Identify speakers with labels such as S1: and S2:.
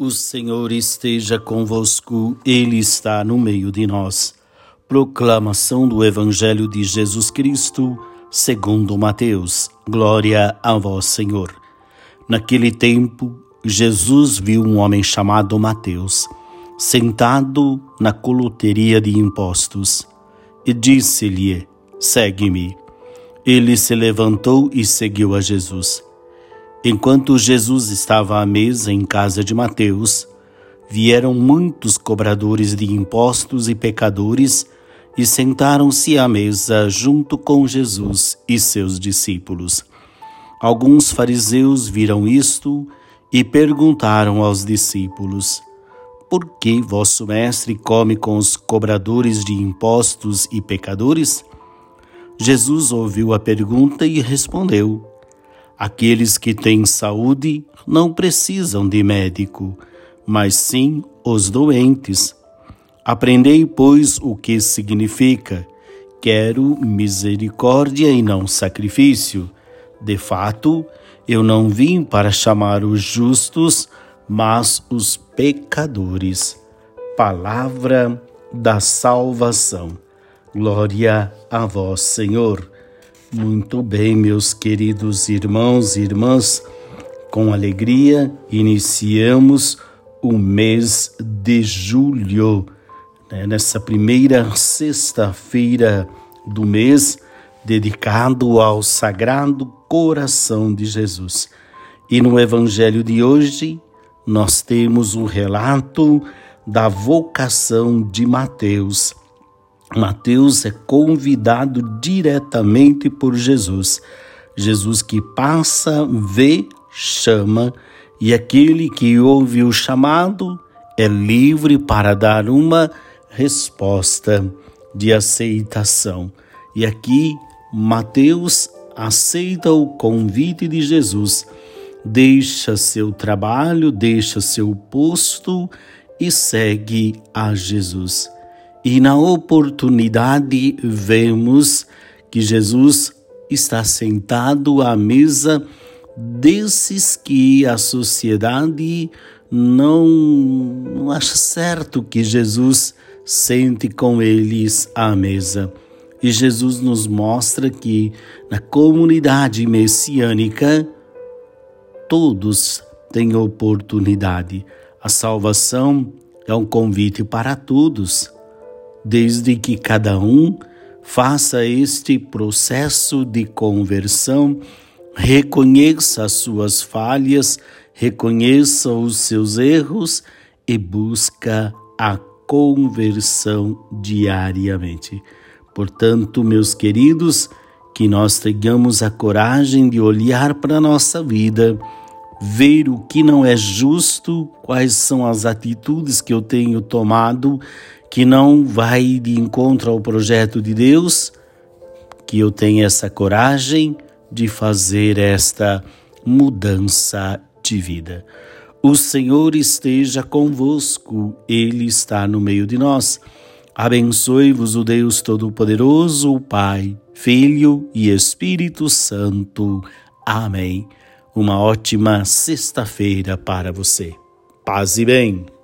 S1: O Senhor esteja convosco, Ele está no meio de nós. Proclamação do Evangelho de Jesus Cristo, segundo Mateus. Glória a vós, Senhor. Naquele tempo, Jesus viu um homem chamado Mateus, sentado na coluteria de impostos, e disse-lhe: Segue-me. Ele se levantou e seguiu a Jesus. Enquanto Jesus estava à mesa em casa de Mateus, vieram muitos cobradores de impostos e pecadores e sentaram-se à mesa junto com Jesus e seus discípulos. Alguns fariseus viram isto e perguntaram aos discípulos: Por que vosso mestre come com os cobradores de impostos e pecadores? Jesus ouviu a pergunta e respondeu: Aqueles que têm saúde não precisam de médico, mas sim os doentes. Aprendei, pois, o que significa: quero misericórdia e não sacrifício. De fato, eu não vim para chamar os justos, mas os pecadores. Palavra da salvação. Glória a vós, Senhor. Muito bem, meus queridos irmãos e irmãs, com alegria iniciamos o mês de julho. Né? Nessa primeira sexta-feira do mês, dedicado ao Sagrado Coração de Jesus. E no Evangelho de hoje, nós temos o relato da vocação de Mateus Mateus é convidado diretamente por Jesus. Jesus que passa, vê, chama, e aquele que ouve o chamado é livre para dar uma resposta de aceitação. E aqui Mateus aceita o convite de Jesus, deixa seu trabalho, deixa seu posto e segue a Jesus. E na oportunidade vemos que Jesus está sentado à mesa desses que a sociedade não, não acha certo que Jesus sente com eles à mesa. E Jesus nos mostra que na comunidade messiânica todos têm oportunidade. A salvação é um convite para todos desde que cada um faça este processo de conversão, reconheça as suas falhas, reconheça os seus erros e busca a conversão diariamente. Portanto, meus queridos, que nós tenhamos a coragem de olhar para a nossa vida, ver o que não é justo, quais são as atitudes que eu tenho tomado que não vai de encontro ao projeto de Deus, que eu tenha essa coragem de fazer esta mudança de vida. O Senhor esteja convosco, Ele está no meio de nós. Abençoe-vos o Deus Todo-Poderoso, o Pai, Filho e Espírito Santo. Amém. Uma ótima sexta-feira para você. Paz e bem.